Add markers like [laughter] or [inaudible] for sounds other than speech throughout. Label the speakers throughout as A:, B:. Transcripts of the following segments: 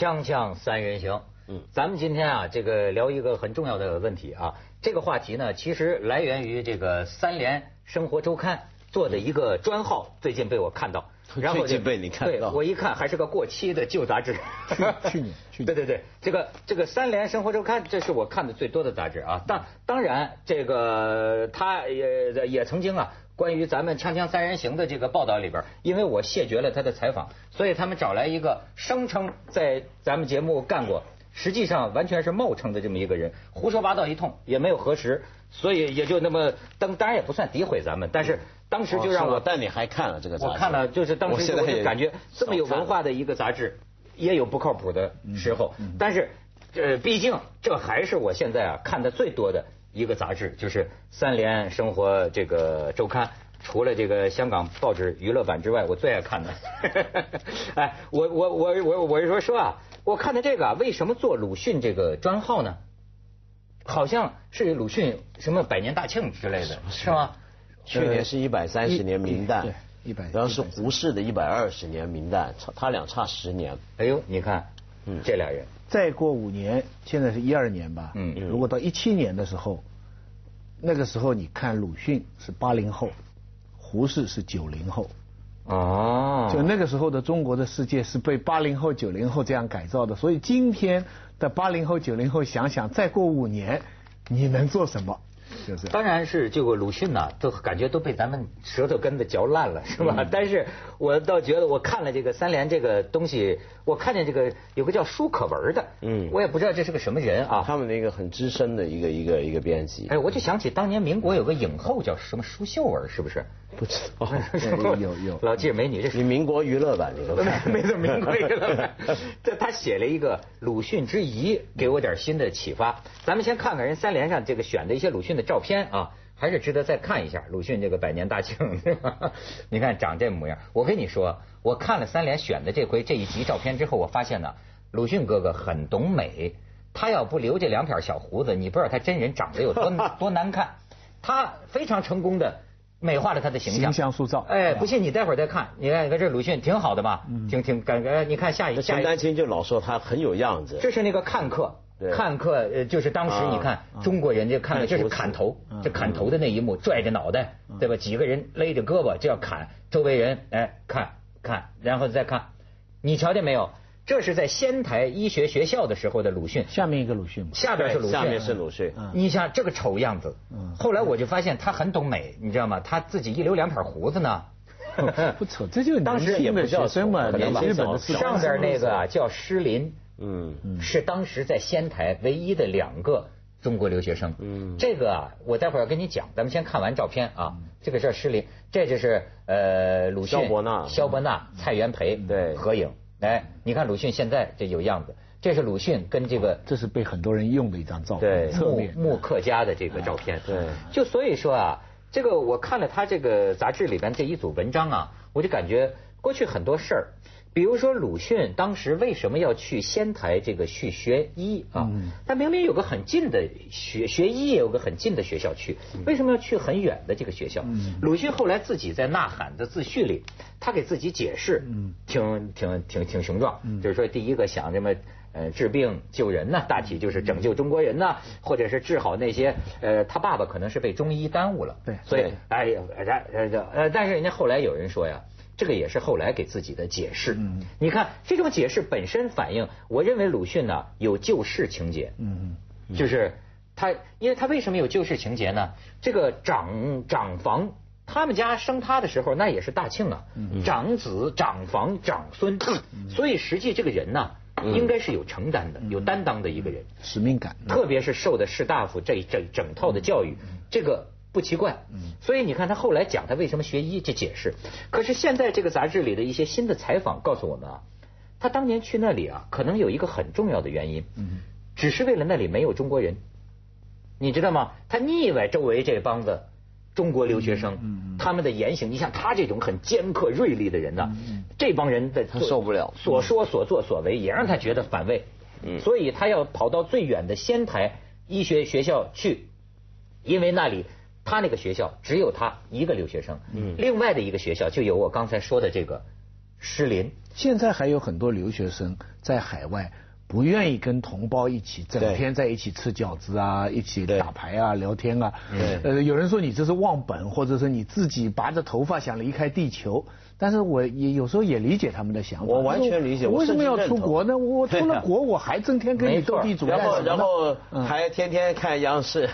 A: 锵锵三人行，嗯，咱们今天啊，这个聊一个很重要的问题啊。这个话题呢，其实来源于这个三联生活周刊做的一个专号，最近被我看到，
B: 然后就被你看到，
A: 我一看还是个过期的旧杂志。[laughs]
C: 去年，去年，
A: 对对对，这个这个三联生活周刊，这是我看的最多的杂志啊。当当然，这个他也也曾经啊。关于咱们锵锵三人行的这个报道里边，因为我谢绝了他的采访，所以他们找来一个声称在咱们节目干过，实际上完全是冒称的这么一个人，胡说八道一通，也没有核实，所以也就那么当当然也不算诋毁咱们，但是当时就让我，
B: 但你还看了这个杂志？
A: 我看了，就是当时我就感觉这么有文化的一个杂志，也有不靠谱的时候，但是呃，毕竟这还是我现在啊看的最多的。一个杂志就是《三联生活》这个周刊，除了这个香港报纸娱乐版之外，我最爱看的。[laughs] 哎，我我我我我是说说啊，我看的这个为什么做鲁迅这个专号呢？好像是鲁迅什么百年大庆之类的，是吗？
B: 去年是一百三十年明旦，
C: 对，一百。
B: 然后是胡适的一百二十年明旦，差他俩差十年。
A: 哎呦，你看，嗯，这俩人。
C: 再过五年，现在是一二年吧。嗯。如果到一七年的时候，那个时候你看鲁迅是八零后，胡适是九零后。哦。就那个时候的中国的世界是被八零后、九零后这样改造的，所以今天的八零后、九零后想想，再过五年你能做什么？
A: 当然是这个鲁迅呢，都感觉都被咱们舌头根子嚼烂了，是吧？但是我倒觉得，我看了这个三联这个东西，我看见这个有个叫舒可文的，嗯，我也不知道这是个什么人啊。
B: 他们那个很资深的一个一个一个编辑。
A: 哎，我就想起当年民国有个影后叫什么舒秀文，是不是？
C: 不知道。[laughs] 有有。
A: 老记着美女，这是
B: 你民国娱乐版，你
A: 都 [laughs] 没错，民国娱乐版。[laughs] 这他写了一个鲁迅之遗，给我点新的启发。咱们先看看人三联上这个选的一些鲁迅的照片啊。还是值得再看一下鲁迅这个百年大庆，[laughs] 你看长这模样。我跟你说，我看了三联选的这回这一集照片之后，我发现呢，鲁迅哥哥很懂美。他要不留这两撇小胡子，你不知道他真人长得有多 [laughs] 多难看。他非常成功的美化了他的形象。
C: 形象塑造。
A: 哎，不信你待会儿再看，你看，你看这鲁迅挺好的吧？挺挺感觉，你看下一下。
B: 陈丹青就老说他很有样子。
A: 这是那个看客。看客呃，就是当时你看中国人就看了，这是砍头，这砍头的那一幕，拽着脑袋，对吧？几个人勒着胳膊就要砍，周围人哎看看，然后再看，你瞧见没有？这是在仙台医学学校的时候的鲁迅。
C: 下面一个鲁迅
A: 下边是鲁迅。
B: 下面是鲁迅。
A: 你像这个丑样子。后来我就发现他很懂美，你知道吗？他自己一留两撇胡子呢。[laughs]
C: 不丑，这就
A: 当时
C: 也不叫生嘛，
A: 年轻的上边那个叫施林。嗯，是当时在仙台唯一的两个中国留学生。嗯，这个啊，我待会儿要跟你讲，咱们先看完照片啊。这个是施林，这就是呃鲁迅、
B: 萧伯纳、
A: 萧伯纳、蔡元培对合影。哎，你看鲁迅现在这有样子，这是鲁迅跟这个，
C: 这是被很多人用的一张照片，
A: 侧面木刻家的这个照片。
B: 对，
A: 就所以说啊，这个我看了他这个杂志里边这一组文章啊，我就感觉过去很多事儿。比如说鲁迅当时为什么要去仙台这个去学医啊？他明明有个很近的学学医也有个很近的学校去，为什么要去很远的这个学校？鲁迅后来自己在《呐喊》的自序里，他给自己解释，挺挺挺挺雄壮，就是说第一个想这么呃治病救人呢，大体就是拯救中国人呢，或者是治好那些呃他爸爸可能是被中医耽误了，
C: 对，
A: 所以哎呀，但是人家后来有人说呀。这个也是后来给自己的解释。嗯，你看这种解释本身反映，我认为鲁迅呢有救世情节。嗯嗯，就是他，因为他为什么有救世情节呢？这个长长房，他们家生他的时候那也是大庆啊，长子、长房、长孙，所以实际这个人呢，应该是有承担的、有担当的一个人，
C: 使命感。
A: 特别是受的士大夫这这整套的教育，这个。不奇怪，所以你看他后来讲他为什么学医，这解释。可是现在这个杂志里的一些新的采访告诉我们啊，他当年去那里啊，可能有一个很重要的原因，只是为了那里没有中国人，你知道吗？他腻歪周围这帮子中国留学生，他们的言行，你像他这种很尖刻锐利的人呢，这帮人的
B: 他受不了，
A: 所说所作所为也让他觉得反胃，所以他要跑到最远的仙台医学学校去，因为那里。他那个学校只有他一个留学生，另外的一个学校就有我刚才说的这个施林。
C: 现在还有很多留学生在海外。不愿意跟同胞一起整天在一起吃饺子啊，一起打牌啊，聊天啊。呃，有人说你这是忘本，或者是你自己拔着头发想离开地球。但是我也有时候也理解他们的想法。
B: 我完全理解。
C: 我为什么要出国呢？我出了国，我还整天跟 [laughs] 你斗地主
B: 然后然后还天天看央视，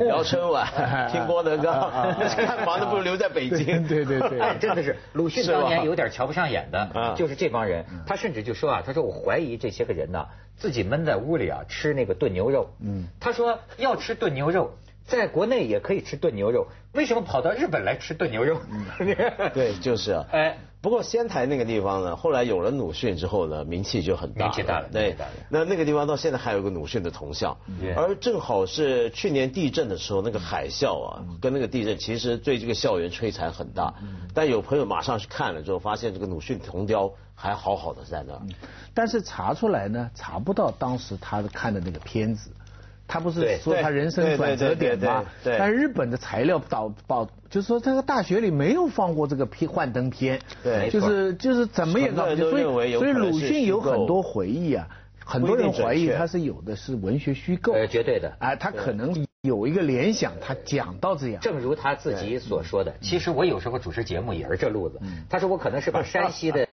B: 聊春晚，[laughs] 听郭德纲，[laughs] 看房子不如留在北京。
C: 对对对。哎，
A: 真的是鲁迅当年有点瞧不上眼的，就是这帮人。他甚至就说啊，他说我怀疑这些个人呢，自己闷在屋里啊，吃那个炖牛肉。嗯。他说要吃炖牛肉。在国内也可以吃炖牛肉，为什么跑到日本来吃炖牛肉？
B: 嗯对，就是啊。[laughs] 哎，不过仙台那个地方呢，后来有了鲁迅之后呢，名气就很大。
A: 名气大了，
B: 对。那那个地方到现在还有个鲁迅的铜像，而正好是去年地震的时候，那个海啸啊，跟那个地震其实对这个校园摧残很大。但有朋友马上去看了之后，发现这个鲁迅铜雕还好好的在那。
C: 但是查出来呢，查不到当时他看的那个片子。他不是说他人生转折点吗？但日本的材料导报就是说，这个大学里没有放过这个片幻灯片，对就是就是怎么也搞不所以所以鲁迅有很多回忆啊，很多人怀疑他是有的是文学虚构，
A: 呃，绝对的，
C: 哎，他可能有一个联想，他讲到这样。
A: 正如他自己所说的，其实我有时候主持节目也是这路子。他说我可能是把山西的、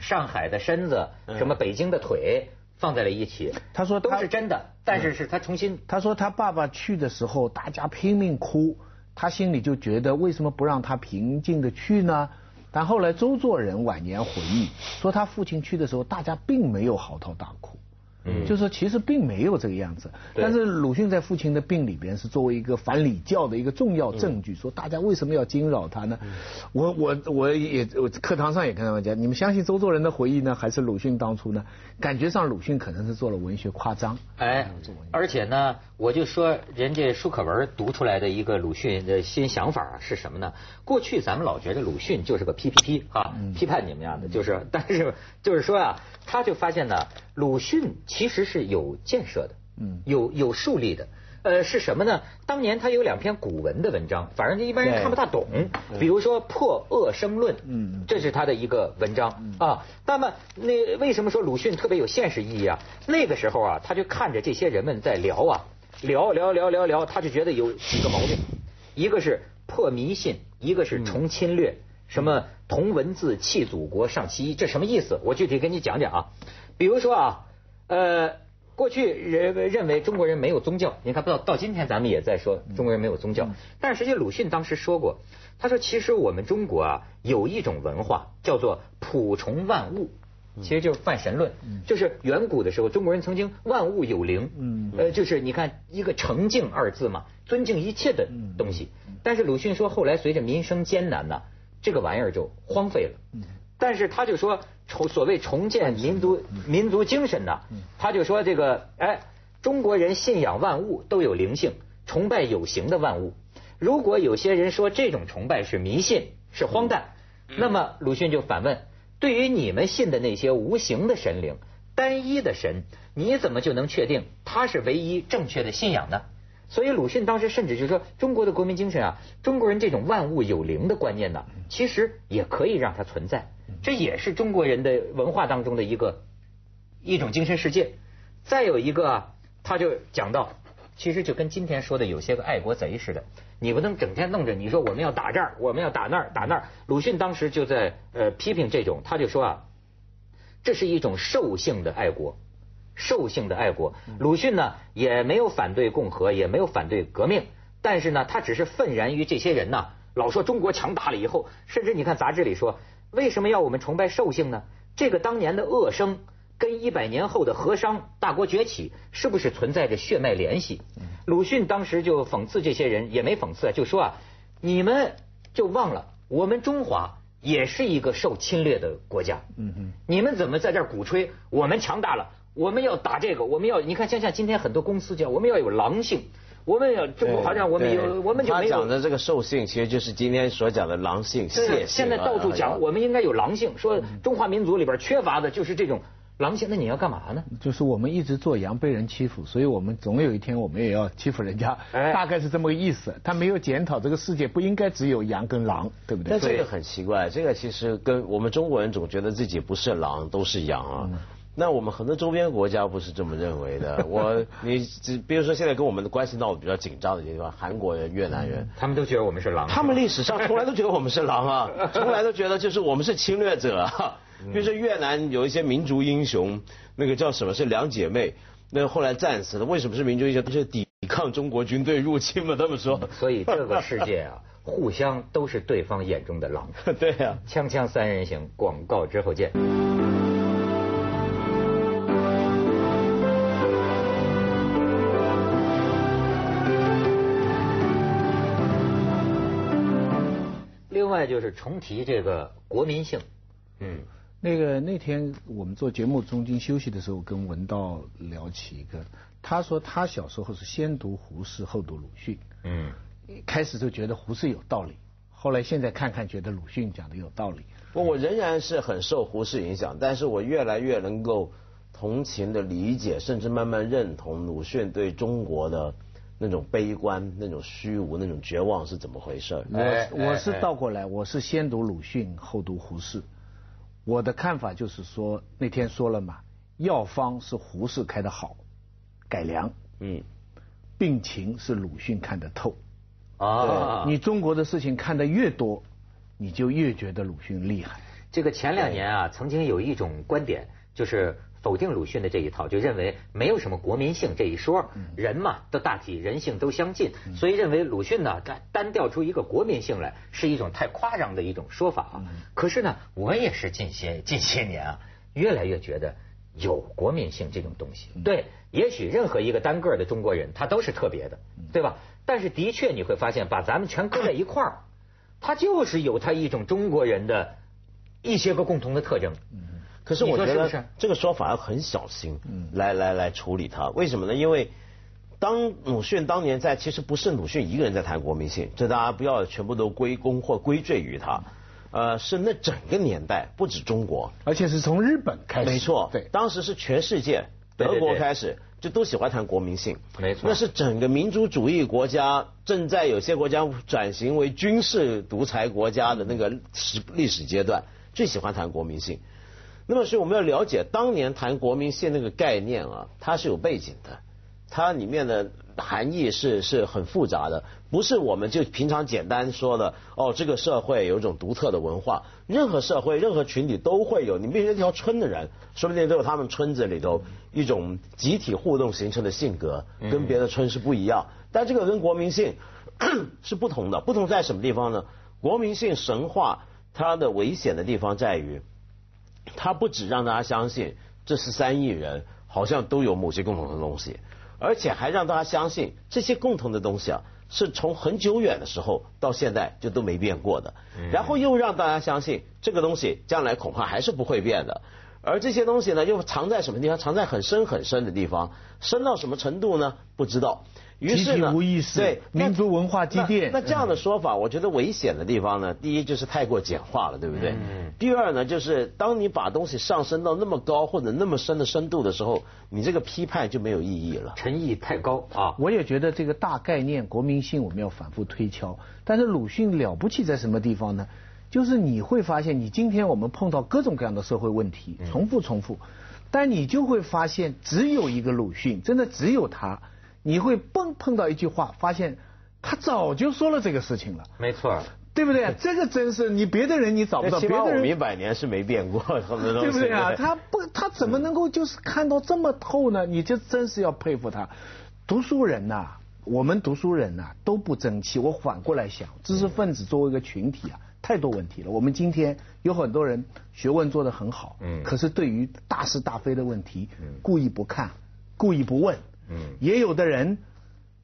A: 上海的身子，什么北京的腿。放在了一起，
C: 他说
A: 都是真的，但是是他重新。
C: 他说他爸爸去的时候，大家拼命哭，他心里就觉得为什么不让他平静的去呢？但后来周作人晚年回忆说，他父亲去的时候，大家并没有嚎啕大哭。嗯，就说其实并没有这个样子，但是鲁迅在父亲的病里边是作为一个反礼教的一个重要证据，说大家为什么要惊扰他呢？我我我也我课堂上也跟他们讲，你们相信周作人的回忆呢，还是鲁迅当初呢？感觉上鲁迅可能是做了文学夸张。
A: 哎，而且呢，我就说人家舒可文读出来的一个鲁迅的新想法是什么呢？过去咱们老觉得鲁迅就是个 P P P 啊，批判你们样的，就是但是就是说啊，他就发现呢，鲁迅。其实是有建设的，嗯，有有树立的，呃，是什么呢？当年他有两篇古文的文章，反正一般人看不大懂。比如说《破恶生论》，嗯，这是他的一个文章啊。那么，那为什么说鲁迅特别有现实意义啊？那个时候啊，他就看着这些人们在聊啊，聊聊聊聊聊，他就觉得有几个毛病，一个是破迷信，一个是重侵略，什么同文字弃祖国上其一，这什么意思？我具体跟你讲讲啊。比如说啊。呃，过去认认为中国人没有宗教，你看，不到到今天咱们也在说中国人没有宗教。但是实际鲁迅当时说过，他说其实我们中国啊有一种文化叫做普崇万物，其实就是泛神论，就是远古的时候中国人曾经万物有灵，嗯，呃，就是你看一个诚敬二字嘛，尊敬一切的东西。但是鲁迅说后来随着民生艰难呢，这个玩意儿就荒废了。但是他就说。重所谓重建民族民族精神呢，他就说这个哎，中国人信仰万物都有灵性，崇拜有形的万物。如果有些人说这种崇拜是迷信是荒诞，那么鲁迅就反问：对于你们信的那些无形的神灵，单一的神，你怎么就能确定他是唯一正确的信仰呢？所以鲁迅当时甚至就说，中国的国民精神啊，中国人这种万物有灵的观念呢，其实也可以让它存在。这也是中国人的文化当中的一个一种精神世界。再有一个，他就讲到，其实就跟今天说的有些个爱国贼似的，你不能整天弄着你说我们要打这儿，我们要打那儿，打那儿。鲁迅当时就在呃批评这种，他就说啊，这是一种兽性的爱国，兽性的爱国。鲁迅呢也没有反对共和，也没有反对革命，但是呢他只是愤然于这些人呐，老说中国强大了以后，甚至你看杂志里说。为什么要我们崇拜兽性呢？这个当年的恶生跟一百年后的和商大国崛起是不是存在着血脉联系？鲁迅当时就讽刺这些人，也没讽刺，就说啊，你们就忘了我们中华也是一个受侵略的国家。嗯嗯，你们怎么在这儿鼓吹我们强大了？我们要打这个，我们要你看，像像今天很多公司叫我们要有狼性。我们有中国好像我们有，我们就没
B: 有。他讲的这个兽性，其实就是今天所讲的狼性、
A: 性。现在到处讲，我们应该有狼性，说中华民族里边缺乏的就是这种狼性，那你要干嘛呢？
C: 就是我们一直做羊被人欺负，所以我们总有一天我们也要欺负人家，大概是这么个意思。他没有检讨这个世界不应该只有羊跟狼，对不对？
B: 但这个很奇怪，这个其实跟我们中国人总觉得自己不是狼都是羊啊。那我们很多周边国家不是这么认为的。[laughs] 我你比如说现在跟我们的关系闹得比较紧张的地方，韩国人、越南人，
A: 他们都觉得我们是狼。
B: 他们历史上从来都觉得我们是狼啊，[laughs] 从来都觉得就是我们是侵略者。比如说越南有一些民族英雄，那个叫什么是两姐妹，那后来战死了，为什么是民族英雄？就是抵抗中国军队入侵嘛？他们说。
A: 所以这个世界啊，[laughs] 互相都是对方眼中的狼。
B: 对呀。
A: 锵锵三人行，广告之后见。外就是重提这个国民性，
C: 嗯。那个那天我们做节目中间休息的时候，跟文道聊起一个，他说他小时候是先读胡适后读鲁迅，嗯，开始就觉得胡适有道理，后来现在看看觉得鲁迅讲的有道理。
B: 我我仍然是很受胡适影响，但是我越来越能够同情的理解，甚至慢慢认同鲁迅对中国的那种悲观、那种虚无、那种绝望是怎么回事。
C: 我我是倒过来，我是先读鲁迅后读胡适。我的看法就是说，那天说了嘛，药方是胡适开的好，改良，嗯，病情是鲁迅看得透，啊，你中国的事情看得越多，你就越觉得鲁迅厉害。
A: 这个前两年啊，曾经有一种观点，就是否定鲁迅的这一套，就认为没有什么国民性这一说，人嘛，都大体人性都相近，所以认为鲁迅呢，单单调出一个国民性来，是一种太夸张的一种说法啊。可是呢，我也是近些近些年啊，越来越觉得有国民性这种东西。对，也许任何一个单个的中国人，他都是特别的，对吧？但是的确你会发现，把咱们全搁在一块儿，他就是有他一种中国人的。一些个共同的特征，
B: 可是我觉得这个说法要很小心，来来来处理它。为什么呢？因为当鲁迅当年在，其实不是鲁迅一个人在谈国民性，这大家不要全部都归功或归罪于他。呃，是那整个年代，不止中国，
C: 而且是从日本开始，
B: 没错，
C: 对，
B: 当时是全世界，德国开始就都喜欢谈国民性，
A: 没错，
B: 那是整个民族主义国家正在有些国家转型为军事独裁国家的那个史历史阶段。最喜欢谈国民性，那么所以我们要了解当年谈国民性那个概念啊，它是有背景的，它里面的含义是是很复杂的，不是我们就平常简单说的哦，这个社会有一种独特的文化，任何社会任何群体都会有，你比如一条村的人，说不定都有他们村子里头一种集体互动形成的性格，跟别的村是不一样，但这个跟国民性 [clears throat] 是不同的，不同在什么地方呢？国民性神话。它的危险的地方在于，它不止让大家相信这十三亿人好像都有某些共同的东西，而且还让大家相信这些共同的东西啊，是从很久远的时候到现在就都没变过的。然后又让大家相信这个东西将来恐怕还是不会变的。而这些东西呢，又藏在什么地方？藏在很深很深的地方，深到什么程度呢？不知道。
C: 于是呢，对民族文化积淀。
B: 那这样的说法，我觉得危险的地方呢，第一就是太过简化了，对不对？第二呢，就是当你把东西上升到那么高或者那么深的深度的时候，你这个批判就没有意义了。
A: 诚意太高啊！
C: 我也觉得这个大概念国民性我们要反复推敲。但是鲁迅了不起在什么地方呢？就是你会发现，你今天我们碰到各种各样的社会问题，重复重复，但你就会发现，只有一个鲁迅，真的只有他。你会碰碰到一句话，发现他早就说了这个事情了。
A: 没错，
C: 对不对？[laughs] 这个真是你别的人你找不到，别的人
B: 一百年是没变过，
C: 对不对啊？[laughs] 他不，他怎么能够就是看到这么透呢？你就真是要佩服他。读书人呐，我们读书人呐都不争气。我反过来想，知识分子作为一个群体啊，太多问题了。我们今天有很多人学问做得很好，嗯，可是对于大是大非的问题，嗯，故意不看，故意不问。嗯，也有的人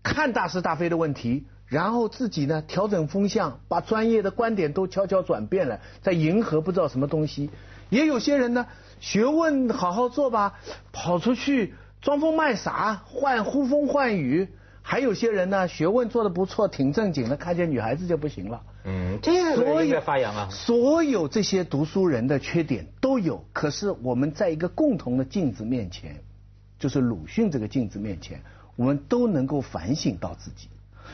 C: 看大是大非的问题，然后自己呢调整风向，把专业的观点都悄悄转变了，在迎合不知道什么东西。也有些人呢，学问好好做吧，跑出去装疯卖傻，换呼风唤雨，还有些人呢，学问做的不错，挺正经的，看见女孩子就不行了。
A: 嗯，这个应该发扬啊。
C: 所有这些读书人的缺点都有，可是我们在一个共同的镜子面前，就是鲁迅这个镜子面前，我们都能够反省到自己。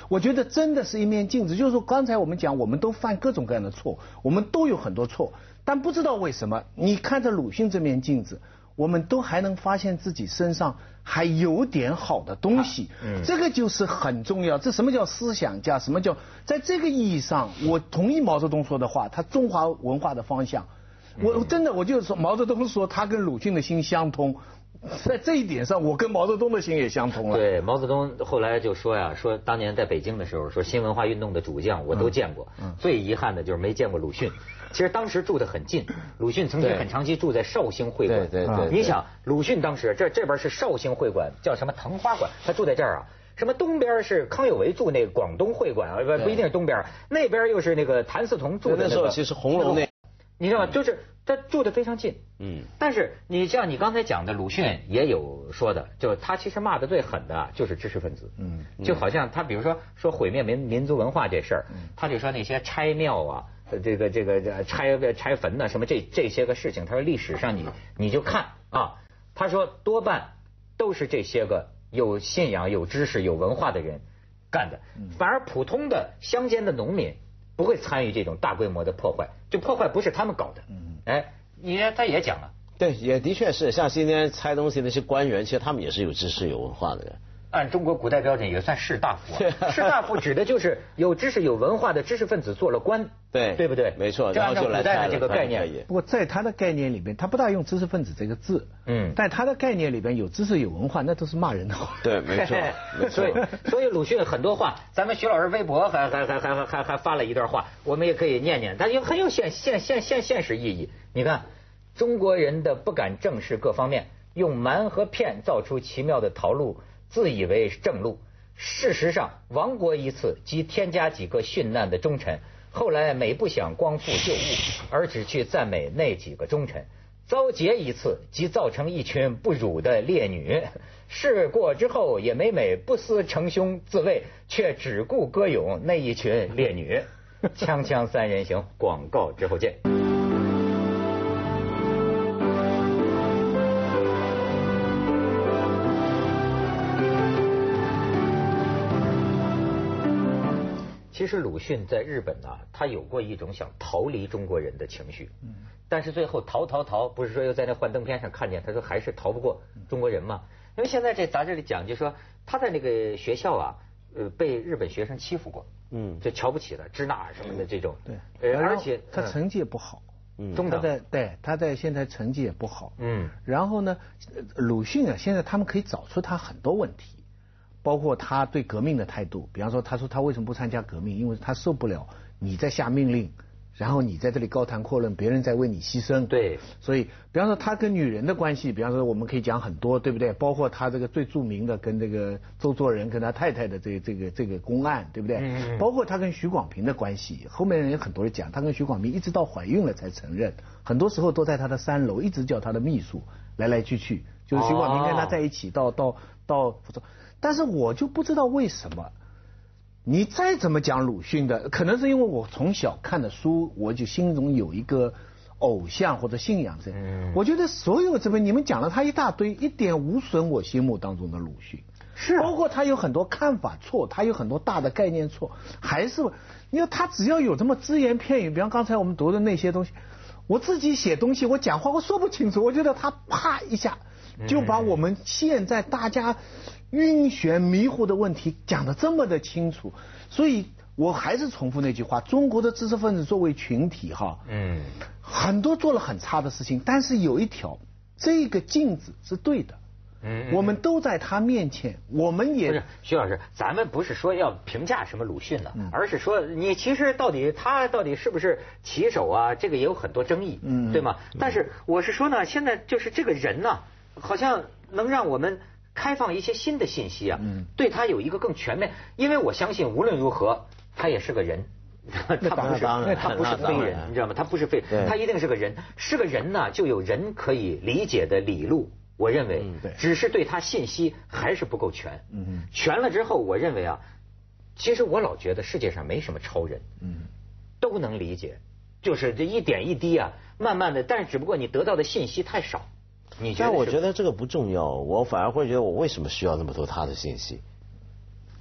C: 我觉得真的是一面镜子，就是说刚才我们讲，我们都犯各种各样的错，我们都有很多错，但不知道为什么，你看着鲁迅这面镜子，我们都还能发现自己身上还有点好的东西，这个就是很重要。这什么叫思想家？什么叫在这个意义上，我同意毛泽东说的话，他中华文化的方向，我真的我就是说，毛泽东说他跟鲁迅的心相通。在这一点上，我跟毛泽东的心也相通了。
A: 对，毛泽东后来就说呀，说当年在北京的时候，说新文化运动的主将我都见过，嗯最遗憾的就是没见过鲁迅。其实当时住得很近，鲁迅曾经很长期住在绍兴会馆。
B: 对对对。
A: 你想，鲁迅当时这这边是绍兴会馆，叫什么藤花馆，他住在这儿啊。什么东边是康有为住那广东会馆，不不一定是东边，那边又是那个谭嗣同住的那个。
B: 那时候其实红楼那。
A: 你知道吗？就是他住的非常近，嗯，但是你像你刚才讲的，鲁迅也有说的，就是他其实骂的最狠的就是知识分子，嗯，就好像他比如说说毁灭民民族文化这事儿，他就说那些拆庙啊，这个这个拆拆坟呐，什么这这些个事情，他说历史上你你就看啊，他说多半都是这些个有信仰、有知识、有文化的人干的，反而普通的乡间的农民。不会参与这种大规模的破坏，就破坏不是他们搞的。嗯，哎，你他也讲了，
B: 对，也的确是，像今天拆东西那些官员，其实他们也是有知识、有文化的人。
A: 按中国古代标准也算士大夫，[laughs] 士大夫指的就是有知识、有文化的知识分子做了官，
B: 对，
A: 对不对？
B: 没错，
A: 就按照古
B: 代
A: 的这个概念。
C: 不过在他的概念里边，他不大用知识分子这个字，嗯，但他的概念里边有知识、有文化，那都是骂人的话。
B: 对，[laughs] 没错。
A: 所以，所以鲁迅很多话，咱们徐老师微博还还还还还还发了一段话，我们也可以念念，它有很有现现现现现实意义。你看，中国人的不敢正视各方面，用瞒和骗造出奇妙的逃路，自以为正路。事实上，亡国一次即添加几个殉难的忠臣，后来每不想光复旧物，而只去赞美那几个忠臣；遭劫一次即造成一群不辱的烈女，事过之后也每每不思成兄自卫，却只顾歌咏那一群烈女。锵锵三人行，广告之后见。其实鲁迅在日本呢，他有过一种想逃离中国人的情绪，嗯，但是最后逃逃逃，不是说又在那幻灯片上看见，他说还是逃不过中国人嘛。因为现在这杂志里讲，就说他在那个学校啊，呃，被日本学生欺负过，嗯，就瞧不起了，支那什么的这种，
C: 对，而且他成绩也不好，嗯，中等，对，他在现在成绩也不好，嗯，然后呢，鲁迅啊，现在他们可以找出他很多问题。包括他对革命的态度，比方说，他说他为什么不参加革命？因为他受不了你在下命令，然后你在这里高谈阔论，别人在为你牺牲。
A: 对，
C: 所以，比方说他跟女人的关系，比方说我们可以讲很多，对不对？包括他这个最著名的跟这个周作人跟他太太的这个这个这个公案，对不对？嗯。包括他跟徐广平的关系，后面人有很多人讲，他跟徐广平一直到怀孕了才承认，很多时候都在他的三楼，一直叫他的秘书来来去去，就是徐广平跟他在一起到到到。但是我就不知道为什么，你再怎么讲鲁迅的，可能是因为我从小看的书，我就心中有一个偶像或者信仰在。我觉得所有这边你们讲了他一大堆，一点无损我心目当中的鲁迅。
A: 是。
C: 包括他有很多看法错，他有很多大的概念错，还是因为他只要有这么只言片语，比方刚才我们读的那些东西，我自己写东西，我讲话我说不清楚，我觉得他啪一下就把我们现在大家。晕眩迷糊的问题讲的这么的清楚，所以我还是重复那句话：中国的知识分子作为群体，哈，嗯，很多做了很差的事情，但是有一条，这个镜子是对的，嗯，我们都在他面前，我们也
A: 不是徐老师，咱们不是说要评价什么鲁迅了，而是说你其实到底他到底是不是棋手啊？这个也有很多争议，嗯，对吗？但是我是说呢，现在就是这个人呢，好像能让我们。开放一些新的信息啊，嗯。对他有一个更全面，因为我相信无论如何他也是个人，[laughs] 他不是 [laughs] 他不是非人，你知道吗？他不是非，他一定是个人，是个人呢就有人可以理解的理路，我认为，只是对他信息还是不够全。嗯全了之后，我认为啊，其实我老觉得世界上没什么超人，嗯。都能理解，就是这一点一滴啊，慢慢的，但是只不过你得到的信息太少。你
B: 但我觉得这个不重要，我反而会觉得我为什么需要那么多他的信息？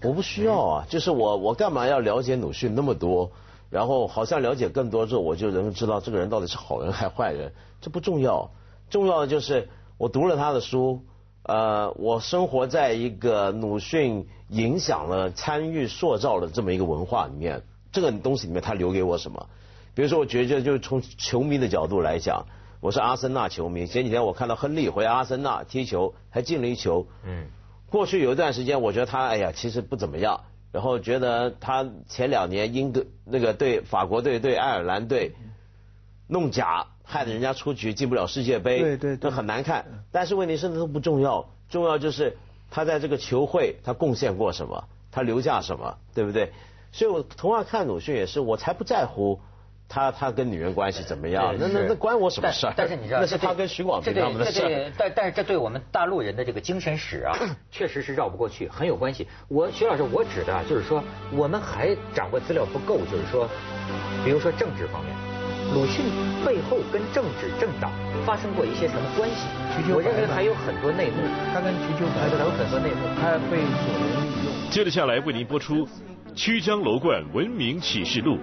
B: 我不需要啊，就是我我干嘛要了解鲁迅那么多？然后好像了解更多之后，我就能知道这个人到底是好人还是坏人？这不重要，重要的就是我读了他的书，呃，我生活在一个鲁迅影响了、参与塑造了这么一个文化里面，这个东西里面他留给我什么？比如说，我觉得就是从球迷的角度来讲，我是阿森纳球迷，前几天我看到亨利回阿森纳踢球，还进了一球。嗯。过去有一段时间，我觉得他哎呀，其实不怎么样。然后觉得他前两年英格那个对法国队对爱尔兰队弄假，害得人家出局进不了世界杯，
C: 对对，
B: 都很难看。但是问题是那都不重要，重要就是他在这个球会他贡献过什么，他留下什么，对不对？所以我同样看鲁迅也是，我才不在乎。他他跟女人关系怎么样？那那那关我什么事？
A: 但是你知道，
B: 那是他跟徐广平他们的事。
A: 但但是这对我们大陆人的这个精神史啊，确实是绕不过去，很有关系。我徐老师，我指的就是说，我们还掌握资料不够，就是说，比如说政治方面，鲁迅背后跟政治政党发生过一些什么关系？我认为还有很多内幕。
C: 他跟瞿秋白
A: 还有很多内幕，
C: 他被所人利用。
D: 接着下来为您播出《曲江楼观文明启示录》。